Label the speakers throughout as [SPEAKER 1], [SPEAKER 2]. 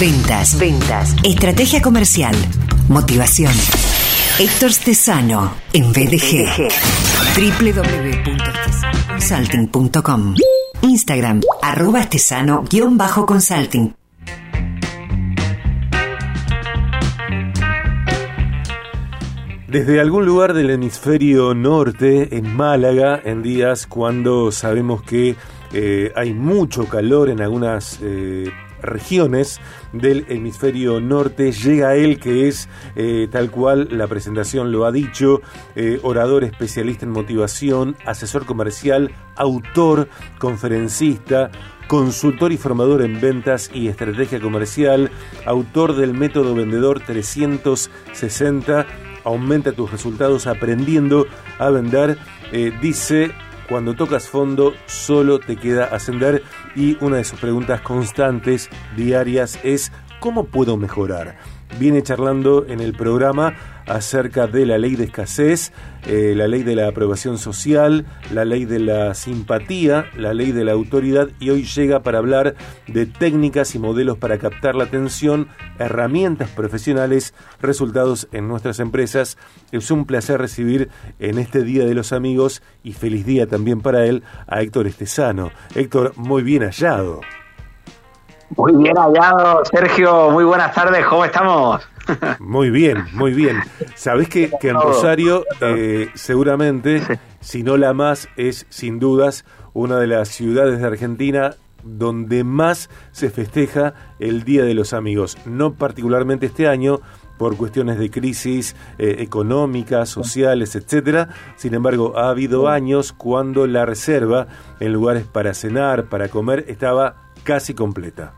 [SPEAKER 1] Ventas. Ventas. Estrategia comercial. Motivación. Héctor Stesano en BDG. www.consulting.com Instagram, arroba estesano-consulting.
[SPEAKER 2] Desde algún lugar del hemisferio norte, en Málaga, en días cuando sabemos que eh, hay mucho calor en algunas eh, regiones del hemisferio norte. Llega él, que es eh, tal cual la presentación lo ha dicho, eh, orador especialista en motivación, asesor comercial, autor, conferencista, consultor y formador en ventas y estrategia comercial, autor del método vendedor 360, aumenta tus resultados aprendiendo a vender, eh, dice cuando tocas fondo solo te queda ascender y una de sus preguntas constantes, diarias, es ¿cómo puedo mejorar? Viene charlando en el programa acerca de la ley de escasez, eh, la ley de la aprobación social, la ley de la simpatía, la ley de la autoridad y hoy llega para hablar de técnicas y modelos para captar la atención, herramientas profesionales, resultados en nuestras empresas. Es un placer recibir en este Día de los Amigos y feliz día también para él a Héctor Estesano. Héctor, muy bien hallado.
[SPEAKER 3] Muy bien hallado, Sergio. Muy buenas tardes, ¿cómo estamos?
[SPEAKER 2] Muy bien, muy bien. Sabés que, que en Rosario, eh, seguramente, si no la más, es sin dudas una de las ciudades de Argentina donde más se festeja el Día de los Amigos. No particularmente este año, por cuestiones de crisis eh, económicas, sociales, etcétera. Sin embargo, ha habido años cuando la reserva en lugares para cenar, para comer, estaba casi completa.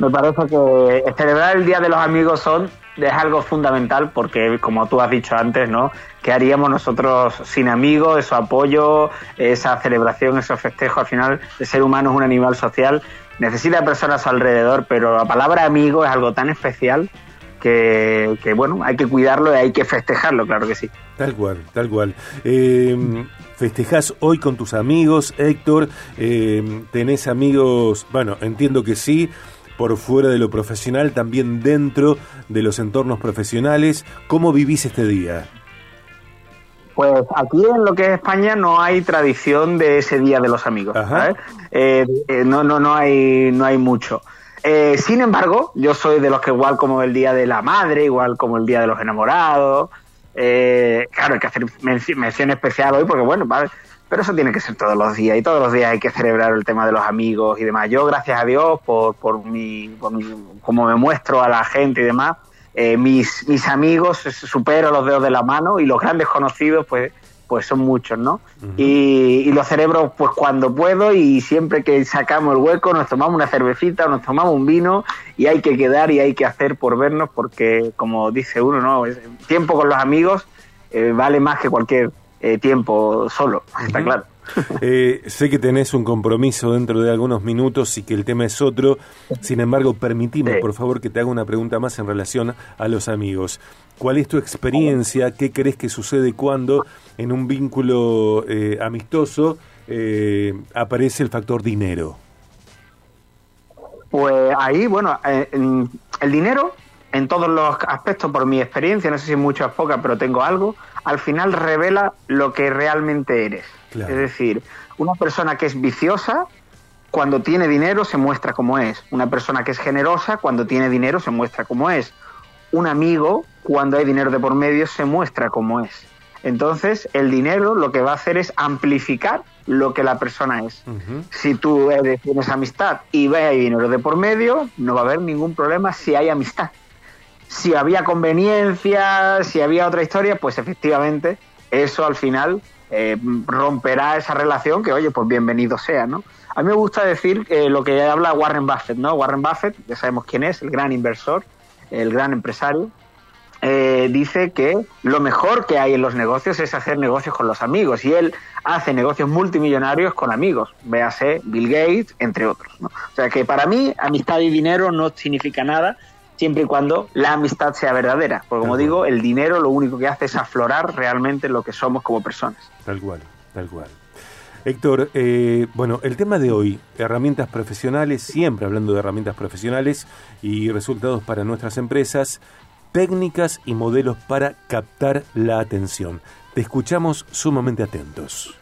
[SPEAKER 3] Me parece que celebrar el Día de los Amigos son es algo fundamental porque, como tú has dicho antes, ¿no? ¿Qué haríamos nosotros sin amigos, ese apoyo, esa celebración, esos festejos? Al final, el ser humano es un animal social, necesita personas a su alrededor, pero la palabra amigo es algo tan especial que, que, bueno, hay que cuidarlo y hay que festejarlo, claro que sí.
[SPEAKER 2] Tal cual, tal cual. Eh, ¿Festejás hoy con tus amigos, Héctor? Eh, ¿Tenés amigos? Bueno, entiendo que sí por fuera de lo profesional, también dentro de los entornos profesionales. ¿Cómo vivís este día?
[SPEAKER 3] Pues aquí en lo que es España no hay tradición de ese día de los amigos. Eh, eh, no, no, no hay, no hay mucho. Eh, sin embargo, yo soy de los que igual como el día de la madre, igual como el día de los enamorados. claro, hay que hacer mención especial hoy porque bueno, ¿vale? Pero eso tiene que ser todos los días y todos los días hay que celebrar el tema de los amigos y demás. Yo, gracias a Dios, por, por, mi, como me muestro a la gente y demás, eh, mis, mis amigos supero los dedos de la mano y los grandes conocidos, pues, pues son muchos, ¿no? y, y, los cerebros, pues cuando puedo y siempre que sacamos el hueco, nos tomamos una cervecita o nos tomamos un vino y hay que quedar y hay que hacer por vernos porque, como dice uno, ¿no? tiempo con los amigos eh, vale más que cualquier eh, tiempo solo, está claro.
[SPEAKER 2] Eh, sé que tenés un compromiso dentro de algunos minutos y que el tema es otro. Sin embargo, permitime, por favor, que te haga una pregunta más en relación a los amigos. ¿Cuál es tu experiencia? ¿Qué crees que sucede cuando en un vínculo eh, amistoso aparece el factor dinero?
[SPEAKER 3] Pues ahí, bueno, el dinero en todos los aspectos, por mi experiencia, no sé si mucho o poca, pero tengo algo, al final revela lo que realmente eres. Es decir, una persona que es viciosa, cuando tiene dinero se muestra como es. Una persona que es generosa, cuando tiene dinero se muestra como es. Un amigo, cuando hay dinero de por medio, se muestra como es. Entonces, el dinero lo que va a hacer es amplificar lo que la persona es. Si tú tienes amistad y ve hay dinero de por medio, no va a haber ningún problema si hay amistad si había conveniencia, si había otra historia, pues efectivamente eso al final eh, romperá esa relación que, oye, pues bienvenido sea, ¿no? A mí me gusta decir eh, lo que habla Warren Buffett, ¿no? Warren Buffett, ya sabemos quién es, el gran inversor, el gran empresario, eh, dice que lo mejor que hay en los negocios es hacer negocios con los amigos y él hace negocios multimillonarios con amigos, véase Bill Gates, entre otros. ¿no? O sea que para mí amistad y dinero no significa nada, siempre y cuando la amistad sea verdadera. Porque como digo, el dinero lo único que hace es aflorar realmente lo que somos como personas.
[SPEAKER 2] Tal cual, tal cual. Héctor, eh, bueno, el tema de hoy, herramientas profesionales, siempre hablando de herramientas profesionales y resultados para nuestras empresas, técnicas y modelos para captar la atención. Te escuchamos sumamente atentos.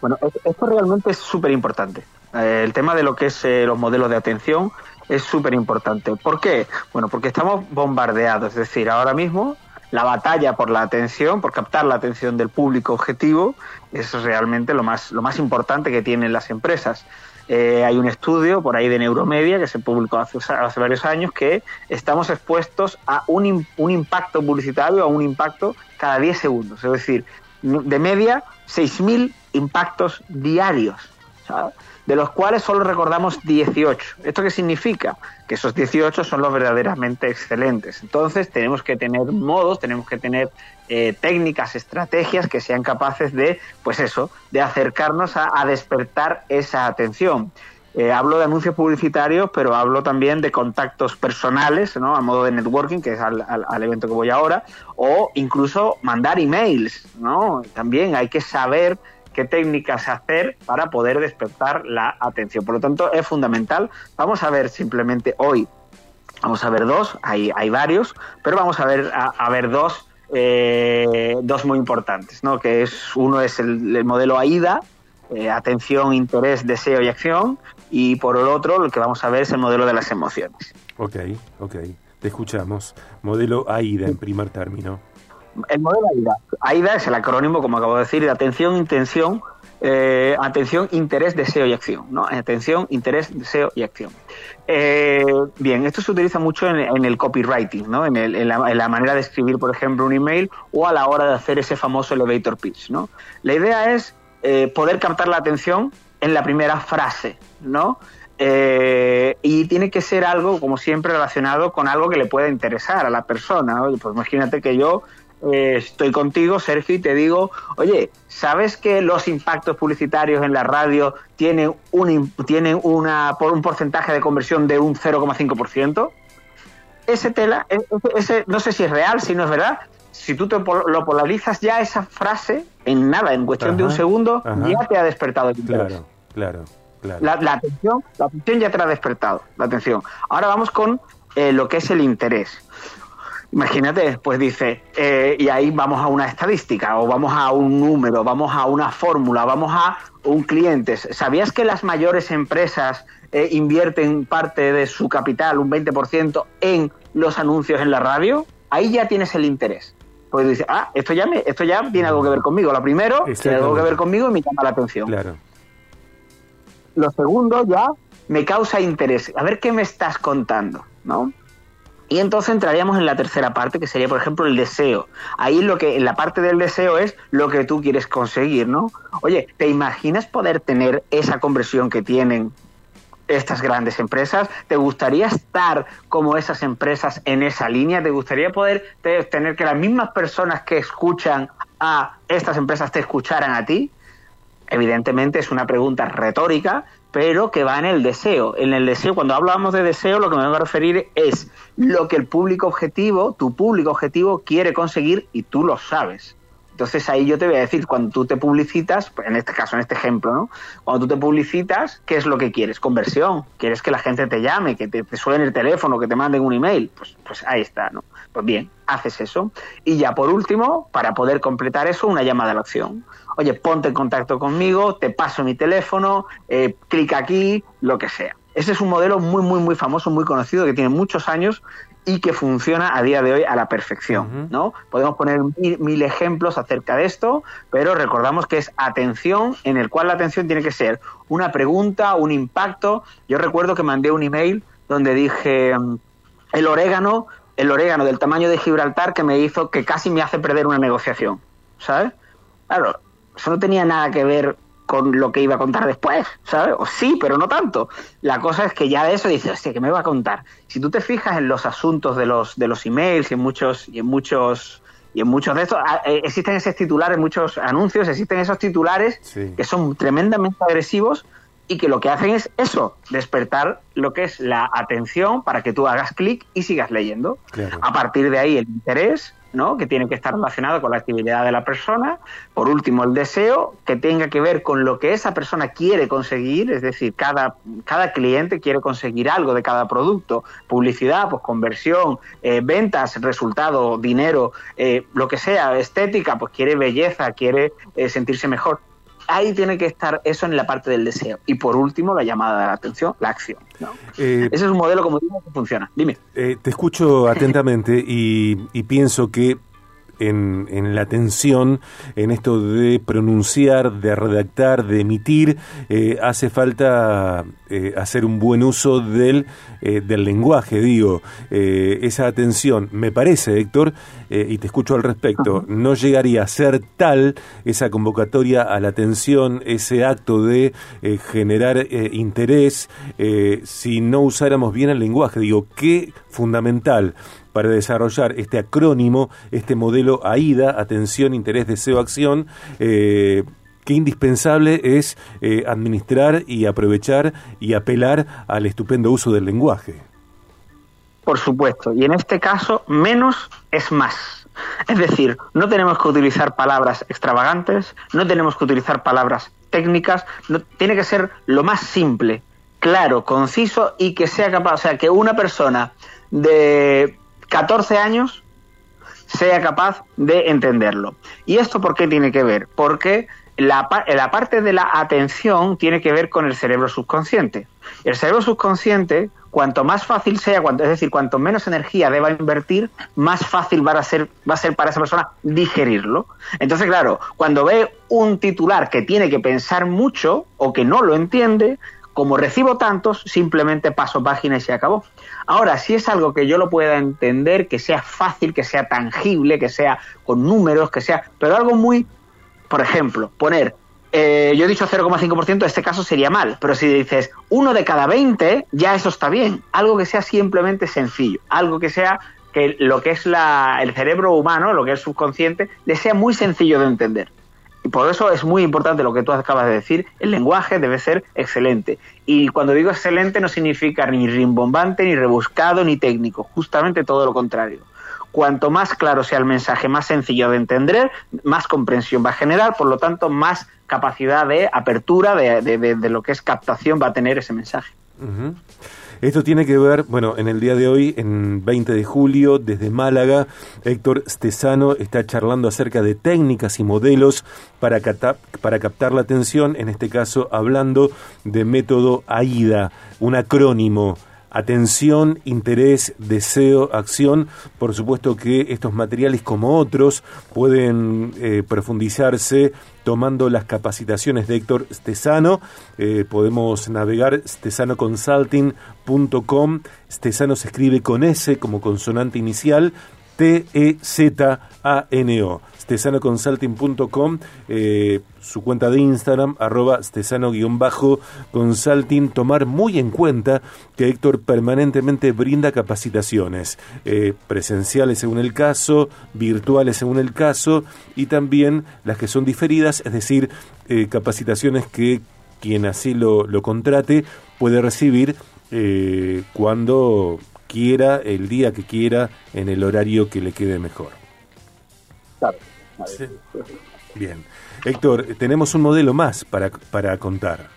[SPEAKER 3] Bueno, esto realmente es súper importante. Eh, el tema de lo que es eh, los modelos de atención es súper importante. ¿Por qué? Bueno, porque estamos bombardeados. Es decir, ahora mismo la batalla por la atención, por captar la atención del público objetivo, es realmente lo más, lo más importante que tienen las empresas. Eh, hay un estudio por ahí de Neuromedia que se publicó hace, varios años que estamos expuestos a un, un impacto publicitario, a un impacto cada 10 segundos. Es decir, de media, 6.000 impactos diarios. De los cuales solo recordamos 18. ¿Esto qué significa? Que esos 18 son los verdaderamente excelentes. Entonces tenemos que tener modos, tenemos que tener eh, técnicas, estrategias que sean capaces de, pues eso, de acercarnos a, despertar esa atención. Eh, hablo de anuncios publicitarios, pero hablo también de contactos personales, ¿no? A modo de networking, que es al, al, evento que voy ahora, o incluso mandar emails, ¿no? También hay que saber qué técnicas hacer para poder despertar la atención. Por lo tanto, es fundamental. Vamos a ver simplemente hoy, vamos a ver dos, hay, hay varios, pero vamos a ver, a, ver dos, eh, dos muy importantes, ¿no? que es uno es el, modelo AIDA, eh, atención, interés, deseo y acción, y por el otro lo que vamos a ver es el modelo de las emociones.
[SPEAKER 2] Ok, ok, te escuchamos. Modelo AIDA en primer término
[SPEAKER 3] el modelo AIDA. AIDA es el acrónimo, como acabo de decir, de atención, intención, eh, atención, interés, deseo y acción. ¿no? Atención, interés, deseo y acción. Eh, bien, esto se utiliza mucho en, el copywriting, ¿no? En, la, manera de escribir, por ejemplo, un email o a la hora de hacer ese famoso elevator pitch. ¿no? La idea es eh, poder captar la atención en la primera frase, ¿no? y tiene que ser algo, como siempre, relacionado con algo que le pueda interesar a la persona. Oye, pues imagínate que yo eh, estoy contigo, Sergio, y te digo, oye, ¿sabes que los impactos publicitarios en la radio tienen un, tienen una, por un porcentaje de conversión de un 0,5%? Ese tela, e, ese, no sé si es real, si no es verdad. Si tú te lo polarizas ya esa frase, en nada, en cuestión de un segundo, ya te ha despertado el
[SPEAKER 2] interés. Claro, claro, claro.
[SPEAKER 3] La, atención, la atención ya te ha despertado, la atención. Ahora vamos con eh, lo que es el interés. Imagínate, pues dice, eh, y ahí vamos a una estadística, o vamos a un número, vamos a una fórmula, vamos a un cliente. ¿Sabías que las mayores empresas eh, invierten parte de su capital, un 20%, en los anuncios en la radio? Ahí ya tienes el interés. Pues dice, ah, esto ya, me, esto ya tiene algo que ver conmigo. Lo primero, tiene algo que ver conmigo y me llama la atención.
[SPEAKER 2] Claro.
[SPEAKER 3] Lo segundo ya me causa interés. A ver qué me estás contando, ¿no? Y entonces entraríamos en la tercera parte, que sería, por ejemplo, el deseo. Ahí lo que, en la parte del deseo es lo que tú quieres conseguir, ¿no? Oye, ¿te imaginas poder tener esa conversión que tienen estas grandes empresas? ¿Te gustaría estar como esas empresas en esa línea? ¿Te gustaría poder tener que las mismas personas que escuchan a estas empresas te escucharan a ti? Evidentemente es una pregunta retórica, pero que va en el deseo. En el deseo, cuando hablamos de deseo, lo que me voy a referir es lo que el público objetivo, tu público objetivo, quiere conseguir y tú lo sabes. Entonces ahí yo te voy a decir, cuando tú te publicitas, en este caso, en este ejemplo, ¿no? Cuando tú te publicitas, ¿qué es lo que quieres? Conversión. ¿Quieres que la gente te llame, que te, suene el teléfono, que te manden un email? Pues, pues ahí está, ¿no? Pues bien, haces eso. Y ya por último, para poder completar eso, una llamada a la acción. Oye, ponte en contacto conmigo, te paso mi teléfono, eh, clica aquí, lo que sea. Ese es un modelo muy, muy, muy famoso, muy conocido, que tiene muchos años y que funciona a día de hoy a la perfección, ¿no? Podemos poner mil, ejemplos acerca de esto, pero recordamos que es atención, en el cual la atención tiene que ser una pregunta, un impacto. Yo recuerdo que mandé un email donde dije mm, el orégano, el orégano del tamaño de Gibraltar que me hizo que casi me hace perder una negociación, ¿sabes? Claro, eso no tenía nada que ver con lo que iba a contar después, ¿sabes? O sí, pero no tanto. La cosa es que ya de eso dices, hostia, ¿qué me va a contar? Si tú te fijas en los asuntos de los, de los emails y en muchos, y en muchos, y en muchos de estos, ah, eh, existen esos titulares, muchos anuncios, existen esos titulares que son tremendamente agresivos y que lo que hacen es eso, despertar lo que es la atención para que tú hagas clic y sigas leyendo. A partir de ahí el interés, ¿no? que tiene que estar relacionado con la actividad de la persona. Por último, el deseo, que tenga que ver con lo que esa persona quiere conseguir, es decir, cada, cada cliente quiere conseguir algo de cada producto, publicidad, pues conversión, eh, ventas, resultado, dinero, eh, lo que sea, estética, pues quiere belleza, quiere eh, sentirse mejor ahí tiene que estar eso en la parte del deseo. Y por último, la llamada de la atención, la acción. Eh, Ese es un modelo, como digo, que funciona. Dime.
[SPEAKER 2] Eh, te escucho atentamente y, pienso que en, la atención, en esto de pronunciar, de redactar, de emitir, eh, hace falta hacer un buen uso del, del lenguaje, digo. esa atención, me parece, Héctor, y te escucho al respecto, no llegaría a ser tal esa convocatoria a la atención, ese acto de generar interés, si no usáramos bien el lenguaje. Digo, qué fundamental para desarrollar este acrónimo, este modelo AIDA, atención, interés, deseo, acción, eh, qué indispensable es eh, administrar y aprovechar y apelar al estupendo uso del lenguaje.
[SPEAKER 3] Por supuesto, y en este caso menos es más. Es decir, no tenemos que utilizar palabras extravagantes, no tenemos que utilizar palabras técnicas, no, tiene que ser lo más simple, claro, conciso y que sea capaz, o sea, que una persona de 14 años sea capaz de entenderlo. ¿Y esto por qué tiene que ver? Porque la, la, parte de la atención tiene que ver con el cerebro subconsciente. El cerebro subconsciente, cuanto más fácil sea, cuanto, es decir, cuanto menos energía deba invertir, más fácil va a, ser, va a ser para esa persona digerirlo. Entonces, claro, cuando ve un titular que tiene que pensar mucho o que no lo entiende, como recibo tantos, simplemente paso página y se acabó. Ahora, si es algo que yo lo pueda entender, que sea fácil, que sea tangible, que sea con números, que sea, pero algo muy, por ejemplo, poner, eh, yo he dicho 0,5%, en este caso sería mal, pero si dices uno de cada 20, ya eso está bien. Algo que sea simplemente sencillo, algo que sea que lo que es la, el cerebro humano, lo que es subconsciente, le sea muy sencillo de entender. Y por eso es muy importante lo que tú acabas de decir, el lenguaje debe ser excelente. Y cuando digo excelente no significa ni rimbombante, ni rebuscado, ni técnico, justamente todo lo contrario. Cuanto más claro sea el mensaje, más sencillo de entender, más comprensión va a generar, por lo tanto, más capacidad de apertura de, lo que es captación va a tener ese mensaje.
[SPEAKER 2] Esto tiene que ver, bueno, en el día de hoy, en 20 de julio, desde Málaga, Héctor Stesano está charlando acerca de técnicas y modelos para, para captar la atención, en este caso hablando de método AIDA, un acrónimo atención, interés, deseo, acción. Por supuesto que estos materiales como otros pueden eh, profundizarse tomando las capacitaciones de Héctor Stesano. Eh, podemos navegar stesanoconsulting.com. Stesano se escribe con S como consonante inicial. T-E-Z-A-N-O stesanoconsulting.com, eh, su cuenta de Instagram, arroba stesano-consulting, tomar muy en cuenta que Héctor permanentemente brinda capacitaciones, eh, presenciales según el caso, virtuales según el caso, y también las que son diferidas, es decir, eh, capacitaciones que quien así lo, lo contrate puede recibir cuando quiera, el día que quiera, en el horario que le quede mejor.
[SPEAKER 3] Claro.
[SPEAKER 2] Bien. Héctor, tenemos un modelo más para, para contar.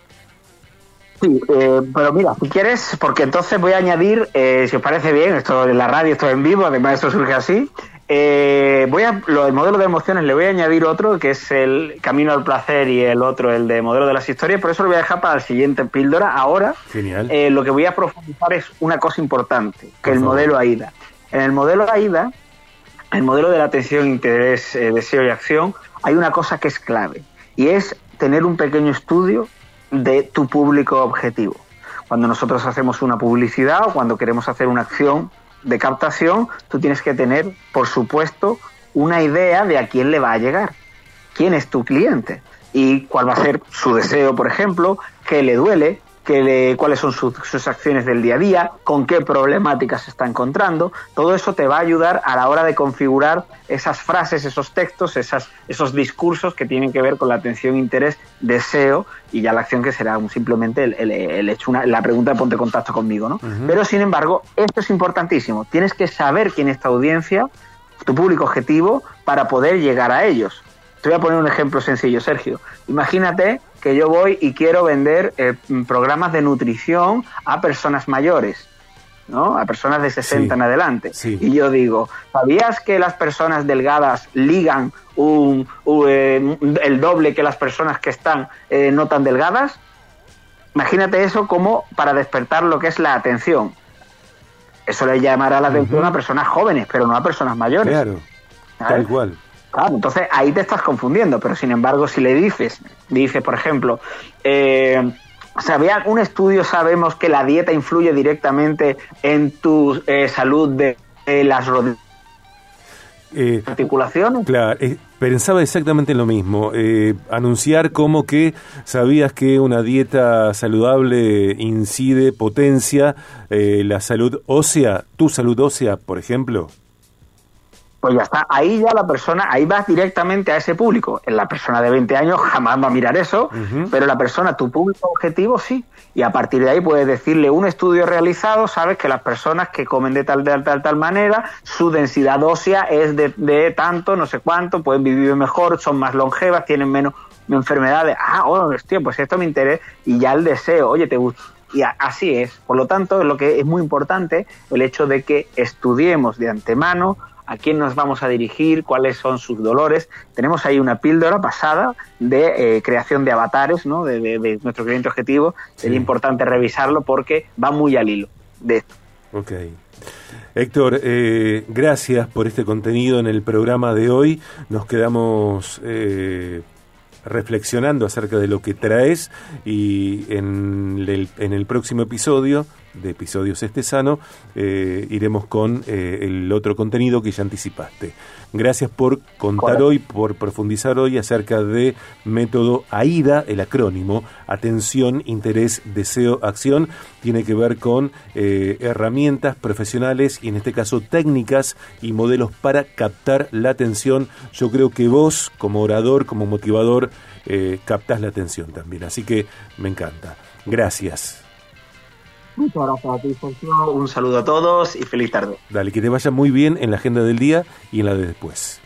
[SPEAKER 3] Sí, eh, pero mira, si quieres, porque entonces voy a añadir, eh, si os parece bien, esto de la radio, esto en vivo, además esto surge así, eh, voy a, lo del modelo de emociones le voy a añadir otro, que es el camino al placer y el otro, el de modelo de las historias, por eso lo voy a dejar para el siguiente píldora. Ahora,
[SPEAKER 2] Genial.
[SPEAKER 3] lo que voy a profundizar es una cosa importante, que el modelo AIDA. En el modelo AIDA, el modelo de la atención, interés, eh, deseo y acción, hay una cosa que es clave y es tener un pequeño estudio de tu público objetivo. Cuando nosotros hacemos una publicidad o cuando queremos hacer una acción de captación, tú tienes que tener, por supuesto, una idea de a quién le va a llegar, quién es tu cliente y cuál va a ser su deseo, por ejemplo, qué le duele, que cuáles son sus, acciones del día a día, con qué problemáticas se está encontrando. Todo eso te va a ayudar a la hora de configurar esas frases, esos textos, esas, esos discursos que tienen que ver con la atención, interés, deseo y ya la acción que será simplemente el, hecho, una, la pregunta de ponte contacto conmigo. ¿no? Pero sin embargo, esto es importantísimo. Tienes que saber quién es tu audiencia, tu público objetivo, para poder llegar a ellos. Te voy a poner un ejemplo sencillo, Sergio. Imagínate que yo voy y quiero vender eh, programas de nutrición a personas mayores. ¿no? a personas de 60 en adelante. Y yo digo, ¿sabías que las personas delgadas ligan un, eh, el doble que las personas que están eh, no tan delgadas? Imagínate eso como para despertar lo que es la atención. Eso le llamará la atención a personas jóvenes, pero no a personas mayores.
[SPEAKER 2] Claro, tal cual.
[SPEAKER 3] Claro, entonces ahí te estás confundiendo, pero sin embargo, si le dices, dice, por ejemplo, eh, ¿sabía un estudio sabemos que la dieta influye directamente en tu eh, salud de, las rodillas? Eh, articulaciones.
[SPEAKER 2] Claro, eh, pensaba exactamente lo mismo. anunciar como que sabías que una dieta saludable incide, potencia la salud ósea, tu salud ósea, por ejemplo
[SPEAKER 3] pues ya está. Ahí ya la persona, ahí vas directamente a ese público. En la persona de 20 años jamás va a mirar eso, pero la persona, tu público objetivo, sí. Y a partir de ahí puedes decirle un estudio realizado, sabes que las personas que comen de tal, de tal, tal manera, su densidad ósea es de, de tanto, no sé cuánto, pueden vivir mejor, son más longevas, tienen menos enfermedades. Ah, oh, hostia, pues esto me interesa. Y ya el deseo, oye, te gusta y así es. Por lo tanto, lo que es muy importante el hecho de que estudiemos de antemano a quién nos vamos a dirigir, cuáles son sus dolores. Tenemos ahí una píldora pasada de eh, creación de avatares, ¿no? de, nuestro cliente objetivo. Sería importante revisarlo porque va muy al hilo de esto.
[SPEAKER 2] Ok. Héctor, eh, gracias por este contenido en el programa de hoy. Nos quedamos eh, reflexionando acerca de lo que traes y en el, en el próximo episodio de Episodios Este Sano eh, iremos con eh, el otro contenido que ya anticipaste. Gracias por contar hoy, por profundizar hoy acerca de método AIDA, el acrónimo, atención, interés, deseo, acción, tiene que ver con eh, herramientas profesionales y en este caso técnicas y modelos para captar la atención. Yo creo que vos, como orador, como motivador, captás la atención también. Así que me encanta. Gracias.
[SPEAKER 3] Muchas gracias a ti, Sergio. Un saludo a todos y feliz tarde.
[SPEAKER 2] Dale, que te vaya muy bien en la agenda del día y en la de después.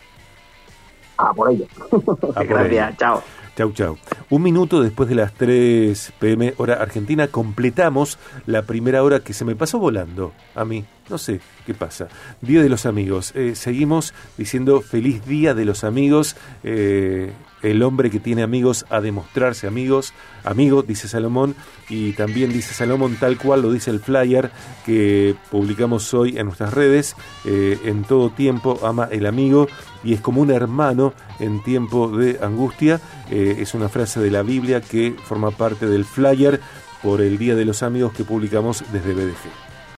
[SPEAKER 3] Ah, por ello. gracias, chao.
[SPEAKER 2] Chau, chau. Un minuto después de las 3 pm hora argentina completamos la primera hora que se me pasó volando a mí. No sé qué pasa. Día de los amigos. Eh, seguimos diciendo feliz día de los amigos. Eh, el hombre que tiene amigos a demostrarse amigos, amigo, dice Salomón, y también dice Salomón tal cual lo dice el flyer que publicamos hoy en nuestras redes, eh, en todo tiempo ama el amigo y es como un hermano en tiempo de angustia, es una frase de la Biblia que forma parte del flyer por el Día de los Amigos que publicamos desde BDG.